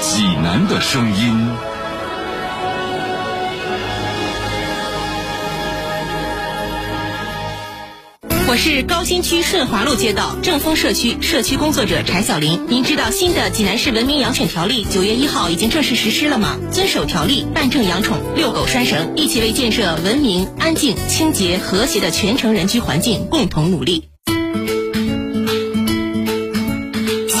济南的声音。我是高新区顺华路街道正丰社区社区工作者柴小林。您知道新的济南市文明养犬条例九月一号已经正式实施了吗？遵守条例，办证养宠，遛狗拴绳，一起为建设文明、安静、清洁、和谐的全城人居环境共同努力。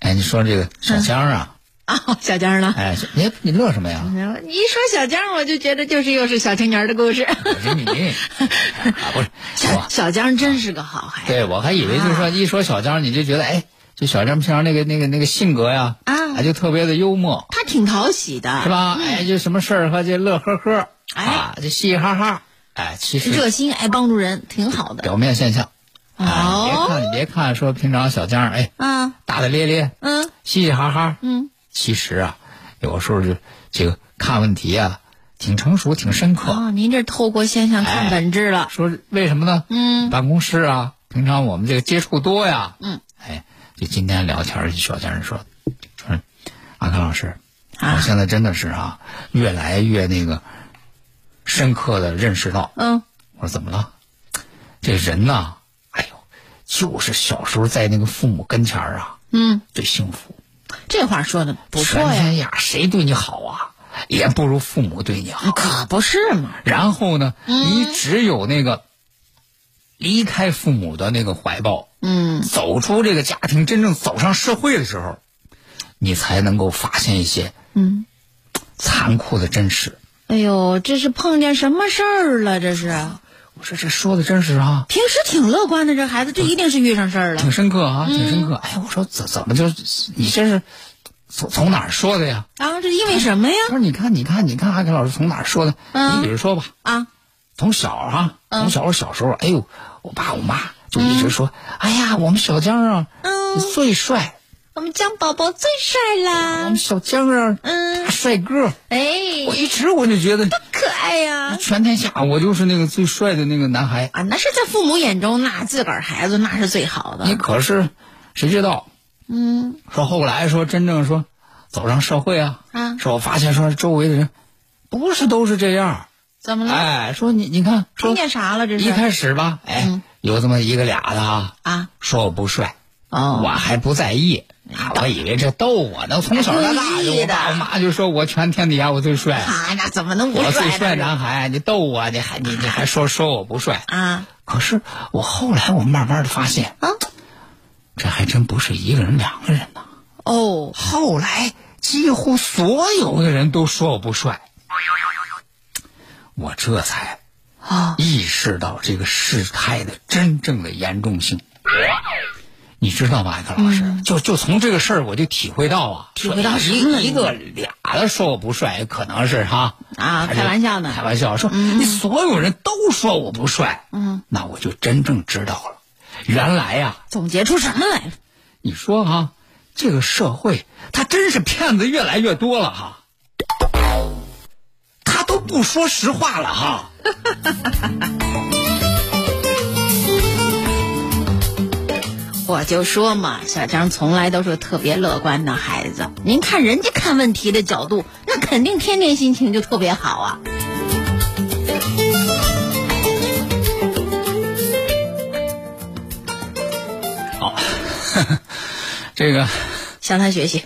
哎，你说这个小江啊，啊，小江呢？哎，你你乐什么呀？你一说小江，我就觉得就是又是小青年的故事。我是你，啊不是小小江真是个好孩子。对，我还以为就是说一说小江，你就觉得哎，就小江平常那个那个那个性格呀，啊就特别的幽默，他挺讨喜的，是？吧？哎，就什么事儿和这乐呵呵，哎啊，就嘻嘻哈哈，哎，其实热心爱帮助人，挺好的。表面现象。别哦，看，你别看说平常小江哎嗯大大咧咧，嗯嘻嘻哈哈，嗯，其实啊，有时候就这个看问题啊，挺成熟，挺深刻。哦，您这透过现象看本质了。说为什么呢？嗯办公室啊，平常我们这个接触多呀。嗯，哎，就今天聊天，小江人说，说阿康老师，啊我现在真的是啊，越来越那个深刻的认识到，嗯，我说怎么了？这人呐，就是小时候在那个父母跟前儿啊，嗯，最幸福。这话说的不错呀，全天下谁对你好啊，也不如父母对你好。可不是嘛。然后呢，嗯你只有那个离开父母的那个怀抱，嗯，走出这个家庭，真正走上社会的时候，你才能够发现一些嗯，残酷的真实。哎呦，这是碰见什么事儿了？这是我说这说的真是啊，平时挺乐观的，这孩子这一定是遇上事儿了挺深刻啊，嗯挺深刻。哎，我说怎怎么就你这是从从哪儿说的呀？啊！这因为什么呀？他说你看，你看，你看，阿凯老师从哪儿说的？嗯你比如说吧，啊，从小啊，嗯从小我小时候，哎呦，我爸我妈就一直说，哎呀，我们小江啊，嗯最帅，我们江宝宝最帅啦我们！小江啊，嗯大帅哥。哎，我一直我就觉得多，可爱呀！全天下我就是那个最帅的那个男孩。啊，那是在父母眼中，那自个儿孩子那是最好的你。可是谁知道？嗯说后来说真正说走上社会啊，啊，说我发现说周围的人不是都是这样。怎么了？哎，说你你看，说听见啥了？这是一开始吧，哎，嗯有这么一个俩的啊，啊？说我不帅，哦我还不在意。啊，我以为这逗我呢，从小到大我爸我妈就说我全天底下我最帅，啊，那怎么能不我最帅？男孩，你逗我，你还你你还说说我不帅。啊可是我后来我慢慢的发现，啊这还真不是一个人两个人呢。哦，后来几乎所有的人都说我不帅，我这才啊意识到这个事态的真正的严重性。你知道吗，艾克老师？就就从这个事儿，我就体会到啊，嗯体会到一一个俩的说我不帅，可能是哈啊开玩笑呢。开玩笑说、你所有人都说我不帅，嗯，那我就真正知道了，原来呀、总结出什么来了？你说哈，这个社会他真是骗子越来越多了哈，他都不说实话了哈。我就说嘛，小张从来都是特别乐观的孩子。您看人家看问题的角度，那肯定天天心情就特别好啊。好 这个向他学习。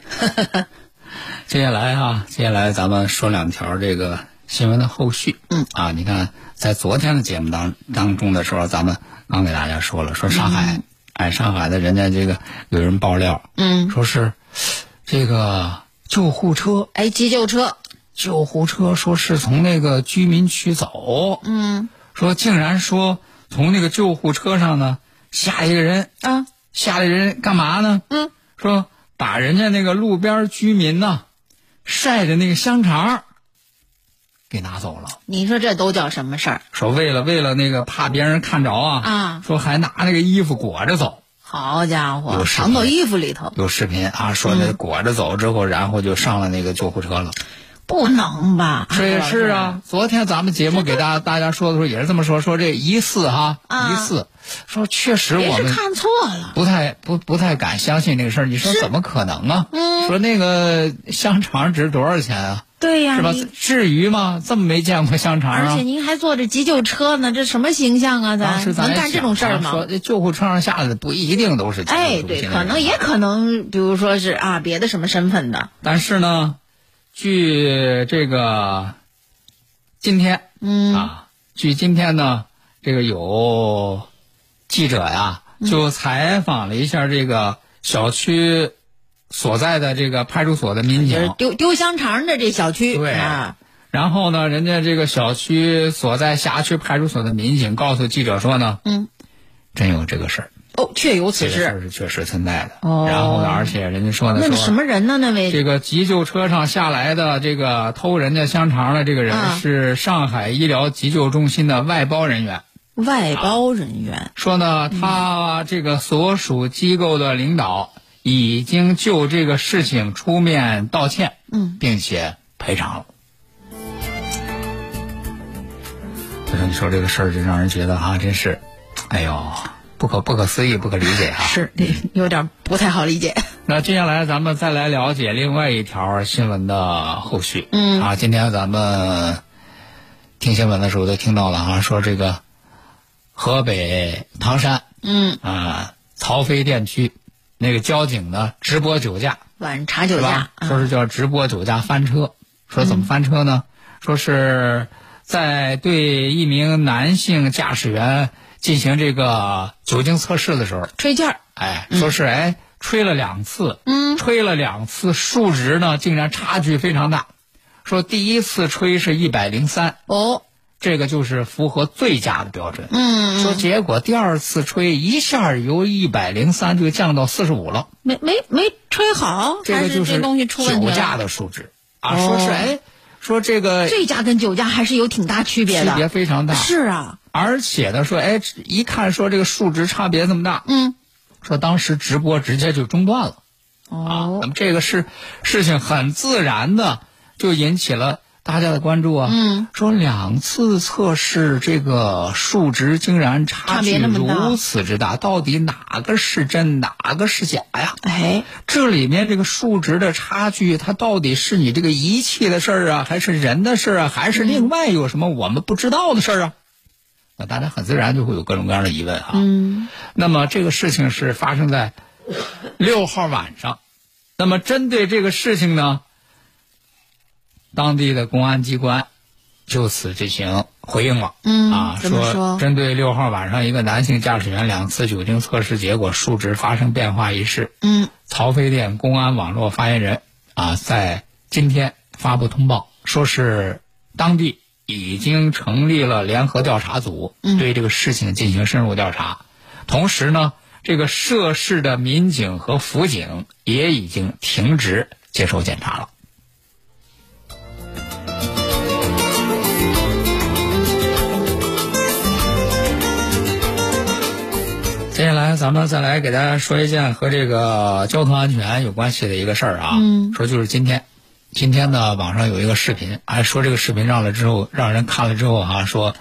接下来哈、接下来咱们说两条这个新闻的后续。嗯啊，你看，在昨天的节目当当中的时候，咱们刚给大家说了，说上海，哎，上海的人家这个有人爆料，嗯，说是这个救护车，哎，急救车，救护车说是从那个居民区走，嗯。说竟然说从那个救护车上呢下一个人，啊，下来人干嘛呢？嗯，说把人家那个路边居民呢晒的那个香肠给拿走了。你说这都叫什么事儿？说为了为了那个怕别人看着啊，啊说还拿那个衣服裹着走。好家伙有，藏到衣服里头，有视频啊，说那裹着走之后，然后就上了那个救护车了。不能吧？是哎是啊，昨天咱们节目给大家大家说的时候也是这么说，说这疑似哈，啊疑似，说确实我们看错了。不太不不太敢相信这个事儿。你说怎么可能啊？嗯说那个香肠值多少钱啊？对呀、是吧？至于吗？这么没见过香肠啊而且？您还坐着急救车呢，这什么形象啊？咱咱能干这种事儿吗说？这救护车上下来的不一定都是急救哎，对，可能也可能，比如说是啊，别的什么身份的，但是呢，据这个今天嗯啊，据今天呢，这个有记者呀，嗯就采访了一下这个小区所在的这个派出所的民就是警，丢丢香肠的这小区，对。啊，然后呢，人家这个小区所在辖区派出所的民警告诉记者说呢，嗯，真有这个事儿，哦，确有此这个事事。是确实存在的。哦。然后呢，而且人家说呢，说那什么人呢？那位？这个急救车上下来的这个偷人家香肠的这个人啊。是上海医疗急救中心的外包人员。外包人员，说呢，他这个所属机构的领导已经就这个事情出面道歉，嗯，并且赔偿了。所以说，你说这个事儿就让人觉得哈、真是，哎呦，不可不可思议，不可理解啊！是有点不太好理解。那接下来咱们再来了解另外一条新闻的后续。嗯啊，今天咱们听新闻的时候都听到了啊，说这个河北唐山嗯，啊曹妃甸区那个交警呢直播酒驾，晚查酒驾说是叫直播酒驾翻车，说怎么翻车呢？说是在对一名男性驾驶员进行这个酒精测试的时候，吹气儿，哎，说是哎吹了两次，嗯，吹了两次，数值呢竟然差距非常大。说第一次吹是一百零三，哦，这个就是符合最佳的标准。嗯，说结果第二次吹一下由一百零三就降到四十五了，没没没吹好，还这个就是这东西出问题酒驾。的数值啊。哦说是哎，说这个醉驾跟酒驾还是有挺大区别的区，别非常大，是啊，而且呢说哎，一看说这个数值差别这么大，嗯，说当时直播直接就中断了。啊，哦那，么这个事事情很自然的就引起了大家的关注啊。嗯，说两次测试这个数值竟然差差距如此之大，到底哪个是真，哪个是假呀？哎，这里面这个数值的差距，它到底是你这个仪器的事儿啊，还是人的事儿啊，还是另外有什么我们不知道的事儿啊？那大家很自然就会有各种各样的疑问啊。嗯，那么这个事情是发生在六号晚上。那么针对这个事情呢，当地的公安机关就此进行回应了。嗯啊，说针对六号晚上一个男性驾驶员两次酒精测试结果数值发生变化一事，嗯，曹妃甸公安网络发言人啊，在今天发布通报，说是当地已经成立了联合调查组，对这个事情进行深入调查。同时呢，这个涉事的民警和辅警也已经停职接受检查了。接下来，咱们再来给大家说一件和这个交通安全有关系的一个事儿啊。嗯说就是今天，今天呢，网上有一个视频，还说这个视频让了之后，让人看了之后啊、说，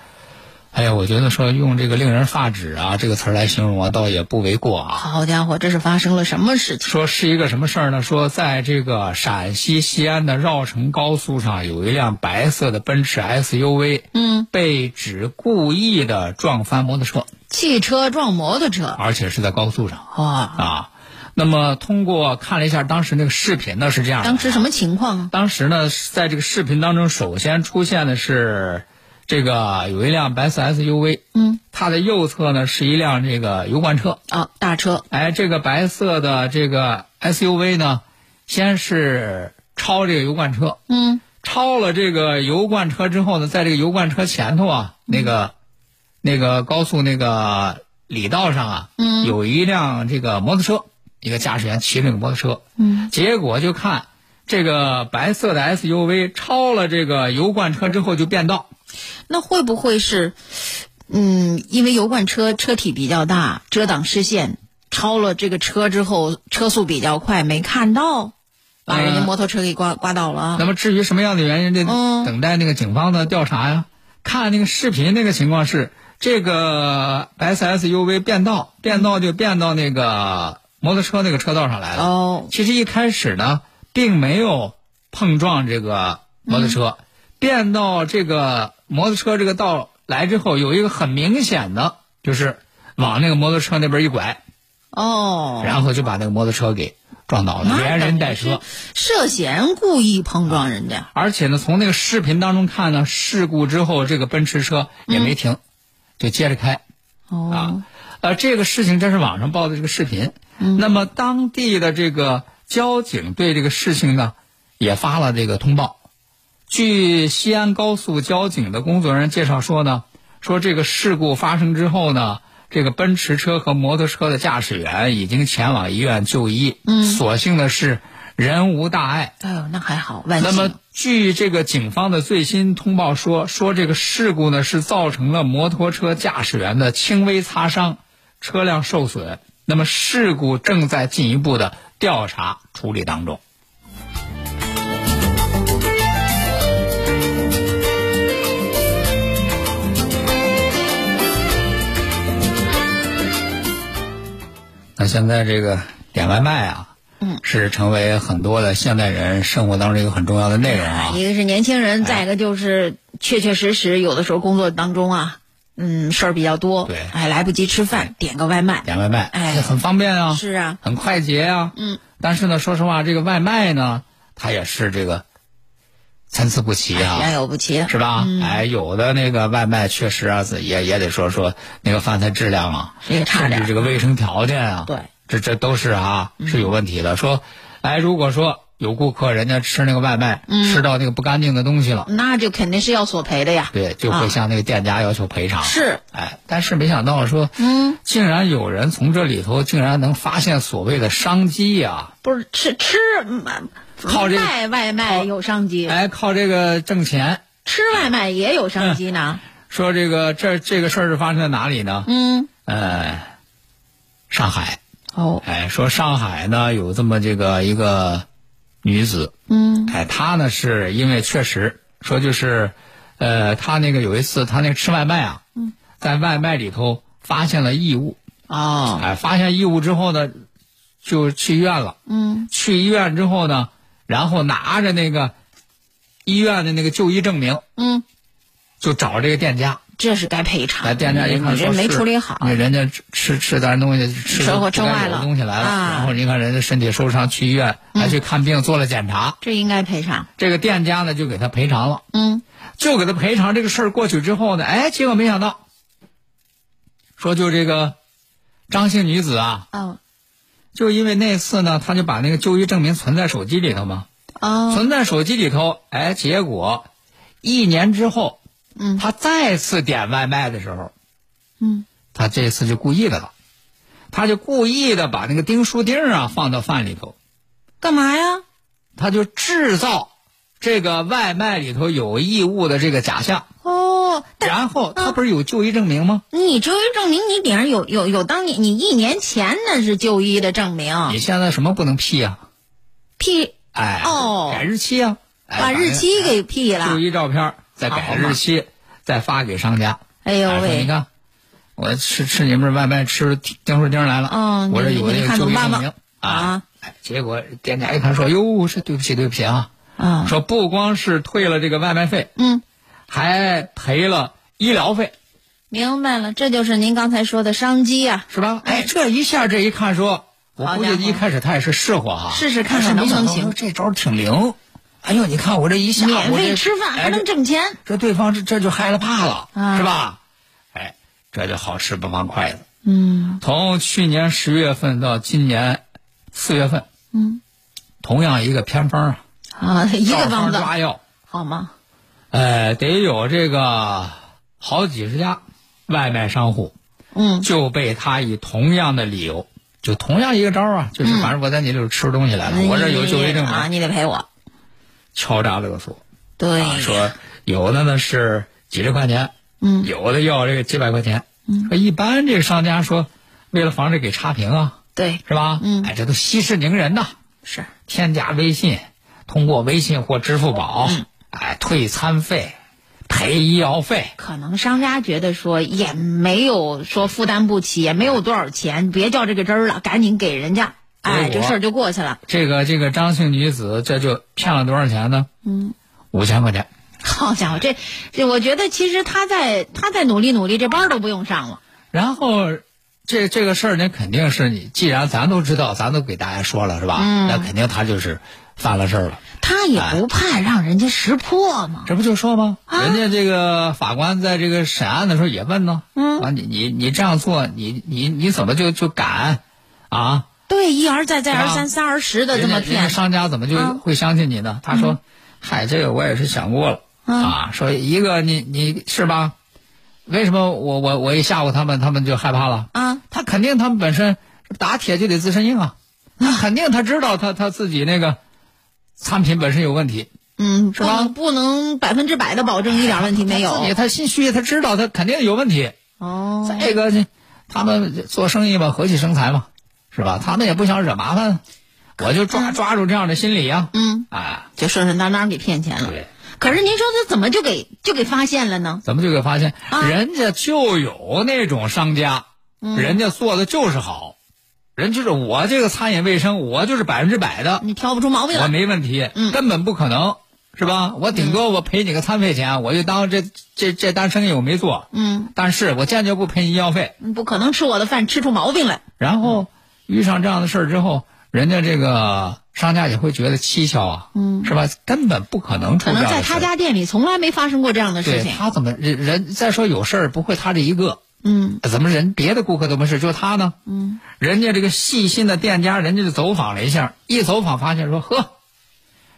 哎呀，我觉得说用这个令人发指啊这个词儿来形容啊，倒也不为过啊。好家伙，这是发生了什么事情？说是一个什么事儿呢？说在这个陕西西安的绕城高速上，有一辆白色的奔驰 SUV，嗯，被指故意的撞翻摩托车，汽车撞摩托车，而且是在高速上。哇，啊。那么通过看了一下当时那个视频呢，是这样的。当时什么情况啊？当时呢，在这个视频当中，首先出现的是这个有一辆白色 SUV，嗯，它的右侧呢是一辆这个油罐车。啊，大车，哎，这个白色的这个 SUV 呢，先是超这个油罐车，嗯，超了这个油罐车之后呢，在这个油罐车前头啊，那个那个高速那个里道上啊，嗯。有一辆这个摩托车，一个驾驶员骑着那个摩托车，嗯，结果就看这个白色的 SUV 超了这个油罐车之后就变道，那会不会是，嗯，因为油罐车车体比较大，遮挡视线，超了这个车之后，车速比较快，没看到，把人家呃摩托车给刮刮倒了。那么至于什么样的原因，这嗯。等待那个警方的调查呀。看那个视频，那个情况是这个白色 SUV 变道，变道就变到那个摩托车那个车道上来了。哦，其实一开始呢，并没有碰撞这个摩托车，变到这个摩托车这个道来之后，有一个很明显的，就是往那个摩托车那边一拐，哦，然后就把那个摩托车给撞倒了，连人带车。涉嫌故意碰撞人家。而且呢，从那个视频当中看呢，事故之后这个奔驰车也没停，就接着开哦，啊。呃，这个事情这是网上报的这个视频。那么当地的这个交警对这个事情呢，也发了这个通报。据西安高速交警的工作人员介绍说呢，说这个事故发生之后呢，这个奔驰车和摩托车的驾驶员已经前往医院就医。嗯，所幸的是人无大碍。哎呦，那还好，万幸。那么，据这个警方的最新通报说，说这个事故呢是造成了摩托车驾驶员的轻微擦伤，车辆受损。那么事故正在进一步的调查处理当中。那现在这个点外卖啊，嗯，是成为很多的现代人生活当中一个很重要的内容啊。一个是年轻人，再一个就是确确实实有的时候工作当中啊，嗯，事儿比较多，对。哎，来不及吃饭，点个外卖，点外卖，哎。很方便啊，是啊，很快捷啊。嗯，但是呢，说实话，这个外卖呢，它也是这个参差不齐啊。良莠不齐，是吧？嗯。哎，有的那个外卖确实啊，也也得说说那个饭菜质量啊，也差点甚至这个卫生条件啊，对，这这都是啊是有问题的。说，哎，如果说有顾客人家吃那个外卖，吃到那个不干净的东西了，那就肯定是要索赔的呀。对，就会向那个店家要求赔偿。是，哎，但是没想到说，嗯，竟然有人从这里头竟然能发现所谓的商机呀、不是吃吃嗯靠这个卖外卖有商机，哎，靠这个挣钱。吃外卖也有商机呢。说这个这这个事儿是发生在哪里呢？嗯，呃，上海。哦，哎，说上海呢有这么这个一个女子，嗯。哎，她呢是因为确实说就是，呃，她那个有一次她那个吃外卖啊，嗯。在外卖里头发现了异物，哦，哎，发现异物之后呢，就去医院了。嗯。去医院之后呢，然后拿着那个医院的那个就医证明，嗯，就找这个店家。这是该赔偿。来店家一看你这没处理好，那人家吃吃吃咱东西吃车祸不该有的车坏了东西来了，啊。然后你看人家身体受伤去医院，还去看病做了检查，这应该赔偿。这个店家呢就给他赔偿了，嗯。就给他赔偿。这个事儿过去之后呢，哎，结果没想到，说就这个张姓女子啊，哦。就因为那次呢，他就把那个就医证明存在手机里头嘛，哦，存在手机里头，哎，结果一年之后，嗯。他再次点外卖的时候，嗯，他这次就故意的了，他就故意的把那个钉书钉啊放到饭里头，干嘛呀？他就制造这个外卖里头有异物的这个假象，哦，然后他不是有就医证明吗？你就医证明你顶上有有有当年你一年前那是就医的证明，你现在什么不能 P 呀、批哎，哦。改日期啊，哎把日期给批了。就。医照片，再改好日期，再发给商家。哎呦喂你，看，我吃吃你们这外卖吃钉书钉来了，嗯我这有那个就医证明啊。哎，结果店家一看说：“哟，是对不起，对不起啊！啊，说不光是退了这个外卖费，嗯，还赔了医疗费，明白了，这就是您刚才说的商机啊。是吧？哎，这一下这一看说，我估计一开始他也是试过哈，试试看看能不能行。这招挺灵。哎呦，你看我这一下，免费吃饭还能挣钱，这对方这这就害了怕了，啊、是吧？哎，这就好吃不放筷子。嗯，从去年十月份到今年四月份，嗯，同样一个偏方啊，啊，一个方子抓药。好吗？呃，得有这个好几十家外卖商户，嗯，就被他以同样的理由，就同样一个招啊，就是反正我在你这儿吃东西来了，我这有就医证明啊，你得赔我，敲诈勒索，对、啊，说有的呢是几十块钱，嗯，有的要这个几百块钱，嗯，说一般这个商家说，为了防止给差评啊，对，是吧？嗯，哎，这都息事宁人呐，是。添加微信，通过微信或支付宝，嗯、哎，退餐费。赔医药费，可能商家觉得说也没有说负担不起，也没有多少钱，别较这个真儿了，赶紧给人家，哎，这事儿就过去了。这个这个张姓女子这就骗了多少钱呢？嗯，五千块钱。好家伙，这这我觉得其实他在他在努力努力，这班都不用上了。然后，这这个事儿呢，肯定是你，既然咱都知道，咱都给大家说了，是吧？嗯，那肯定他就是犯了事儿了。他也不怕让人家识破吗？这不就说吗？啊、人家这个法官在这个审案的时候也问呢。嗯，啊，你你你这样做，你你你怎么就就敢啊？对，一而再，再而三，三而十的这么骗，商家怎么就会相信你呢？他说：“嗨，这个我也是想过了啊。说一个你你是吧？为什么我我我一吓唬他们，他们就害怕了啊？他肯定他们本身打铁就得自身硬啊，他肯定他知道他他自己那个。”产品本身有问题，嗯，是吧？不能百分之百的保证一点问题没有。他他心虚，他知道他肯定有问题。哦，再一个呢，他们做生意嘛，和气生财嘛，是吧？他们也不想惹麻烦，我就抓、嗯、抓住这样的心理呀、啊，嗯，啊，就顺顺当当给骗钱了。对。可是您说他怎么就给就给发现了呢？怎么就给发现？啊、人家就有那种商家，嗯、人家做的就是好。人就是我这个餐饮卫生，我就是百分之百的，你挑不出毛病来，我没问题，嗯，根本不可能，是吧？我顶多我赔你个餐费钱，我就当这这这单生意我没做，嗯，但是我坚决不赔你医药费，不可能吃我的饭吃出毛病来。然后遇上这样的事儿之后，人家这个商家也会觉得蹊跷啊，嗯，是吧？根本不可能出可能在他家店里从来没发生过这样的事情，他怎么人人再说有事儿不会他这一个。嗯，怎么人别的顾客都没事，就他呢？嗯，人家这个细心的店家，人家就走访了一下，一走访发现说，呵，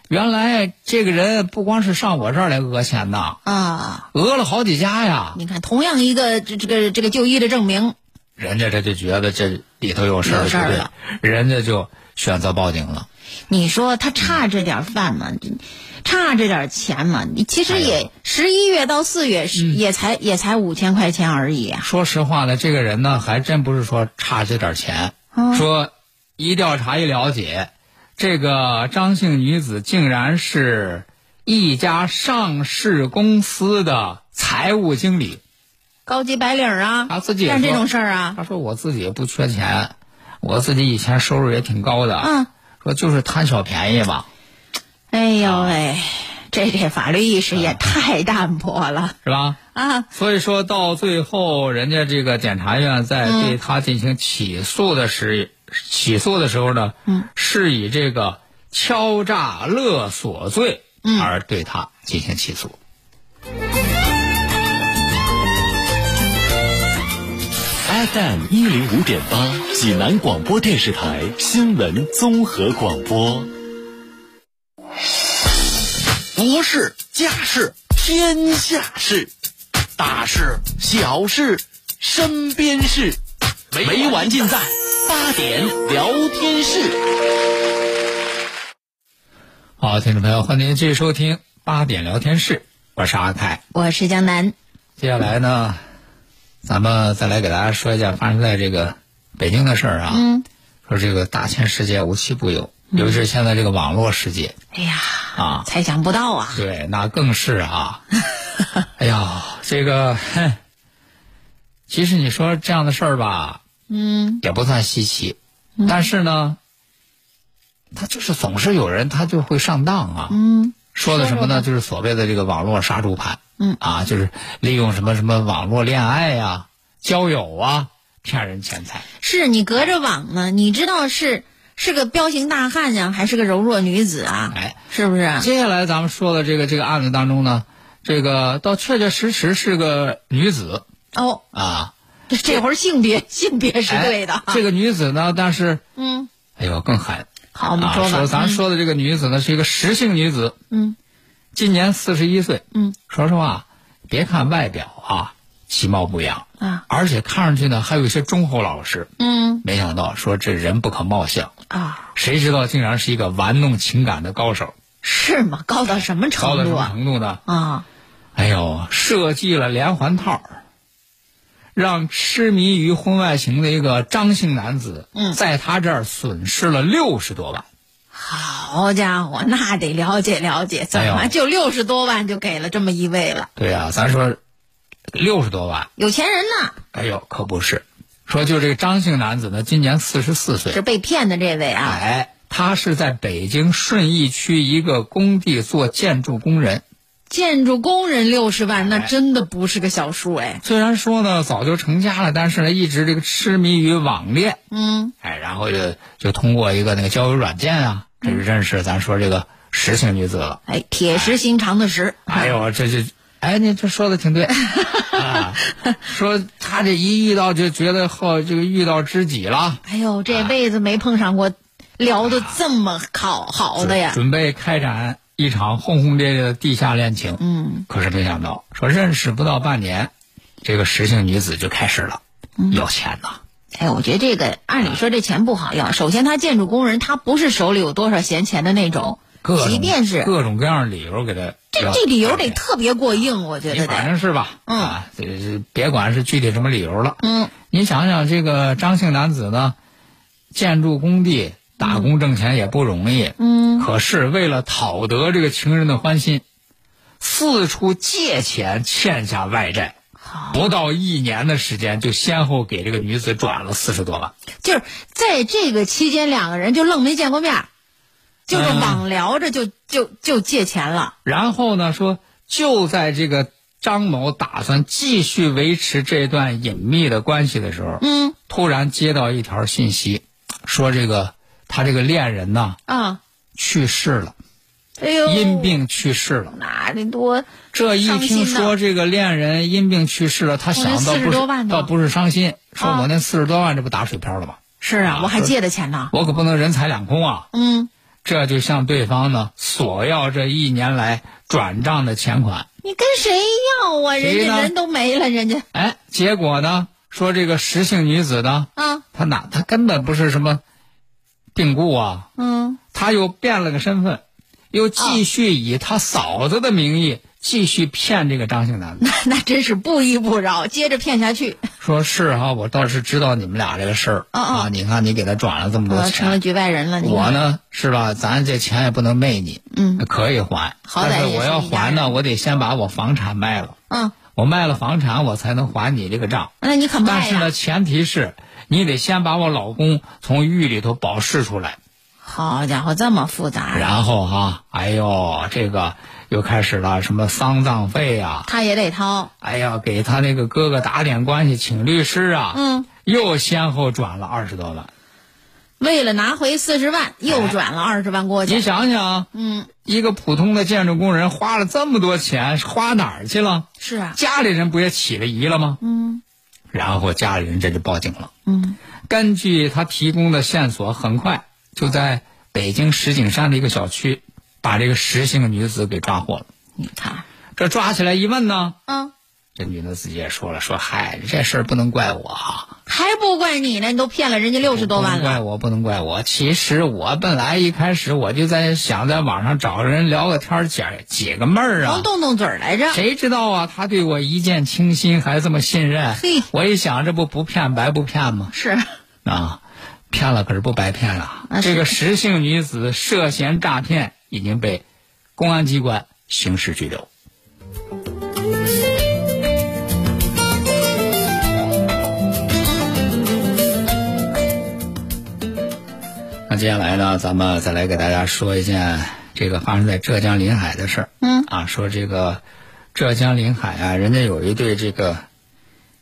原来这个人不光是上我这儿来讹钱呐，啊，讹了好几家呀。你看，同样一个这这个这个就医的证明，人家这就觉得这里头有事儿，了，人家就选择报警了。你说他差这点饭吗？差这点钱吗，你其实也十一月到四月是也才、嗯、也才五千块钱而已啊。说实话呢，这个人呢还真不是说差这点钱，哦、说一调查一了解，这个张姓女子竟然是一家上市公司的财务经理，高级白领啊，他自己干这种事儿啊。他说我自己也不缺钱，我自己以前收入也挺高的，嗯，说就是贪小便宜吧。哎呦喂，这这法律意识也太淡薄了，是吧？啊，所以说到最后，人家这个检察院在对他进行起诉的时，嗯、起诉的时候呢，嗯，是以这个敲诈勒索罪而对他进行起诉。FM 一零五点八，济南广播电视台新闻综合广播。国事、家事、天下事，大事、小事、身边事，没完尽在八点聊天室。好，听众朋友，欢迎您继续收听八点聊天室，我是阿凯，我是江南。接下来呢，咱们再来给大家说一下发生在这个北京的事儿啊。嗯，说这个大千世界无奇不有，尤其是现在这个网络世界。哎呀。啊，猜想不到啊！对，那更是啊！哎呀，这个，其实你说这样的事儿吧，嗯，也不算稀奇，嗯、但是呢，他就是总是有人他就会上当啊。嗯，说的什么呢？就是所谓的这个网络杀猪盘。嗯啊，就是利用什么什么网络恋爱呀、交友啊骗人钱财。是你隔着网呢，你知道是是个彪形大汉呀，还是个柔弱女子啊？哎，是不是？接下来咱们说的这个这个案子当中呢，这个倒确确实实是个女子哦，啊，这这会儿性别性别是对的哎。这个女子呢，但是嗯，哎呦更狠。好，我们啊，说吧。说咱嗯说的这个女子呢，是一个实姓女子，嗯今年四十一岁。嗯，说实话，别看外表啊其貌不扬，啊而且看上去呢还有一些忠厚老实。嗯没想到说这人不可貌相，啊，谁知道竟然是一个玩弄情感的高手，是吗？高到什么程度高到什么程度啊？程度呢？啊，哎呦，设计了连环套，让痴迷于婚外情的一个张姓男子，嗯在他这儿损失了六十多万。好家伙，那得了解了解，怎么就六十多万就给了这么一位了？对呀、咱说六十多万，有钱人呢，哎呦，可不是。说就这个张姓男子呢，今年四十四岁是，被骗的这位啊。哎，他是在北京顺义区一个工地做建筑工人。建筑工人六十万，那哎真的不是个小数哎。虽然说呢早就成家了，但是呢一直这个痴迷于网恋，嗯哎，然后就就通过一个那个交友软件啊，这就认识咱说这个实姓女子了。哎，铁石心肠的石。哎呦，这这，哎，你这说的挺对 啊。说他这一遇到就觉得好这个遇到知己了，哎呦，这辈子没碰上过聊的这么好好的呀。准备开展一场轰轰烈烈的地下恋情。嗯，可是没想到，说认识不到半年，这个石姓女子就开始了要钱呐。哎，我觉得这个按理说这钱不好要。首先，他建筑工人，他不是手里有多少闲钱的那种，即便是各种各样的理由给他这这理由得特别过硬，我觉得反。正是吧，嗯啊，这这别管是具体什么理由了，嗯，你想想这个张姓男子呢，建筑工地打工挣钱也不容易，嗯，可是为了讨得这个情人的欢心，四处借钱欠下外债，不到一年的时间就先后给这个女子转了四十多万。就是在这个期间，两个人就愣没见过面，就是嗯网聊着就就就借钱了。然后呢，说就在这个张某打算继续维持这段隐秘的关系的时候，嗯突然接到一条信息，说这个他这个恋人呢啊，去世了，哎呦，因病去世了。那得多这一听说这个恋人因病去世了，他想我那40倒不是倒不是伤心，说啊我那四十多万这不打水漂了吗？是啊，啊我还借的钱呢。我可不能人财两空啊！嗯，这就向对方呢索要这一年来转账的钱款。你跟谁要啊？人家人都没了，人家哎，结果呢，说这个石姓女子呢，啊，她哪她根本不是什么病故啊，嗯，他又变了个身份，又继续以他嫂子的名义继续骗这个张姓男子。那那真是不依不饶，接着骗下去，说是哈、我倒是知道你们俩这个事儿。啊你看你给他转了这么多钱成了钱，局外人了。我呢是吧？咱这钱也不能昧你，嗯。可以还，好歹也但是我要还呢，我得先把我房产卖了，嗯，我卖了房产，我才能还你这个账。那你可但是呢，前提是你得先把我老公从狱里头保释出来，好家伙，这么复杂，然后哈，哎呦，这个又开始了什么丧葬费呀、他也得掏。哎呀，给他那个哥哥打点关系，请律师啊，嗯，又先后转了二十多万。为了拿回四十万，又转了二十万过去你。想想，嗯，一个普通的建筑工人花了这么多钱，花哪儿去了？是啊，家里人不也起了疑了吗？嗯然后家里人这就报警了。嗯，根据他提供的线索，很快就在北京石景山的一个小区，把这个石姓女子给抓获了。你看，这抓起来一问呢，嗯，这女的自己也说了，说嗨，这事儿不能怪我啊，还不怪你呢，你都骗了人家六十多万了。不能怪我，不能怪我。其实我本来一开始我就在想在网上找个人聊个天儿解解个闷儿啊能，动动嘴儿来着。谁知道啊？他对我一见倾心，还这么信任嘿。我一想，这不不骗白不骗吗？是，啊，骗了可是不白骗啊！这个石姓女子涉嫌诈骗，已经被公安机关刑事拘留。接下来呢，咱们再来给大家说一件这个发生在浙江临海的事儿。嗯啊，说这个浙江临海啊，人家有一对这个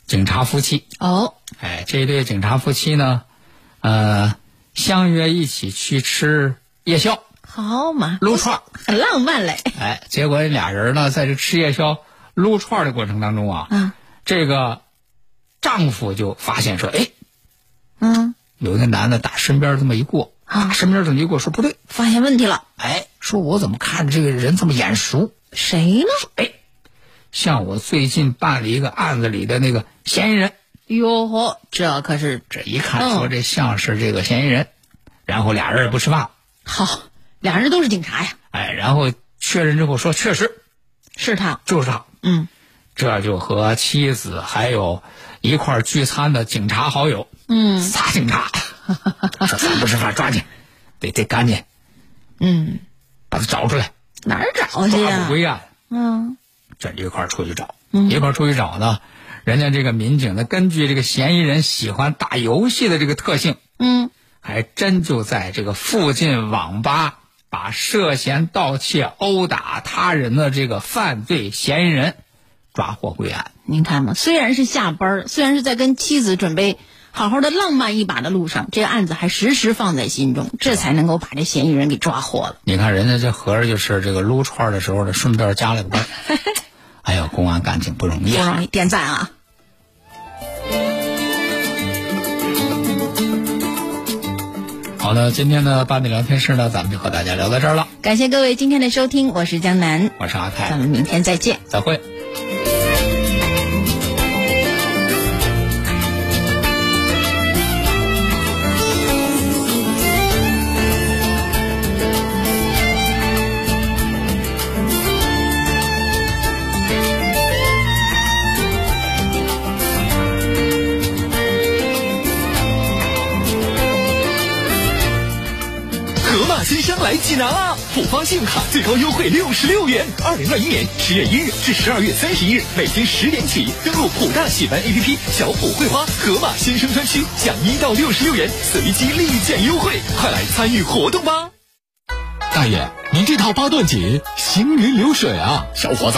警察夫妻。哦，哎，这一对警察夫妻呢，呃，相约一起去吃夜宵、好嘛，撸串儿。很浪漫嘞。哎，结果俩人呢，在这吃夜宵、撸串儿的过程当中啊，嗯这个丈夫就发现说，哎，嗯，有一个男的打身边这么一过，啊打身边这么一过，说不对，发现问题了，哎，说我怎么看这个人这么眼熟？谁呢？哎，像我最近办理一个案子里的那个嫌疑人，哟呵，这可是这一看嗯。说这像是这个嫌疑人，然后俩人也不吃饭。了，好，俩人都是警察呀，哎，然后确认之后说确实。是他。就是他，嗯。这就和妻子还有一块聚餐的警察好友，嗯。仨警察，说咱不吃饭，抓紧，得得赶紧嗯，把他找出来，哪儿找去抓呀捕？归案。嗯这一块儿出去找，嗯一块儿出去找呢。人家这个民警呢，根据这个嫌疑人喜欢打游戏的这个特性，嗯，还真就在这个附近网吧，把涉嫌盗窃、殴打他人的这个犯罪嫌疑人抓获归案。您看嘛，虽然是下班儿，虽然是在跟妻子准备好好的浪漫一把的路上，这个案子还时时放在心中，这才能够把这嫌疑人给抓获了。你看人家这合着就是这个撸串儿的时候呢，顺便加了个班儿。哎呦，公安干警不容易啊！不容易，点赞啊！好的，今天的八点聊天室呢，咱们就和大家聊到这儿了。感谢各位今天的收听，我是江南，我是阿泰，咱们明天再见。再会。来济南啦！浦发信用卡最高优惠六十六元，二零二一年十月一日至十二月三十一日，每天十点起登录浦大喜凡 APP 小浦汇花河马新生专区，享一到六十六元随机立减优惠，快来参与活动吧！大爷，您这套八段锦行云流水啊！小伙子，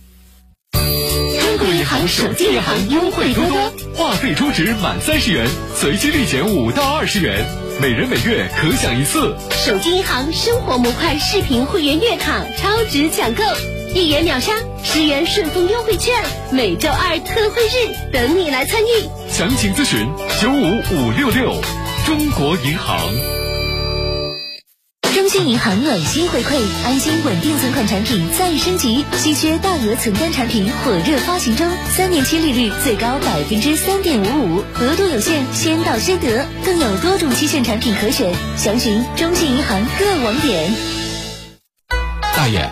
手机银行优惠多多，话费充值满三十元，随机立减五到二十元，每人每月可享一次。手机银行生活模块视频会员月卡超值抢购，一元秒杀，十元顺丰优惠券，每周二特惠日等你来参与。详情咨询九五五六六，中国银行。中信银行暖心回馈，安心稳定存款产品再升级，稀缺大额存单产品火热发行中，三年期利率最高百分之三点五五，额度有限，先到先得，更有多种期限产品可选，详询中信银行各网点。大爷，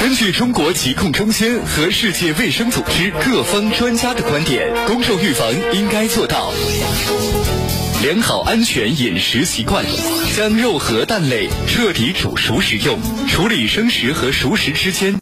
根据中国疾控中心和世界卫生组织各方专家的观点，公众预防应该做到良好安全饮食习惯，将肉和蛋类彻底煮熟食用，处理生食和熟食之间。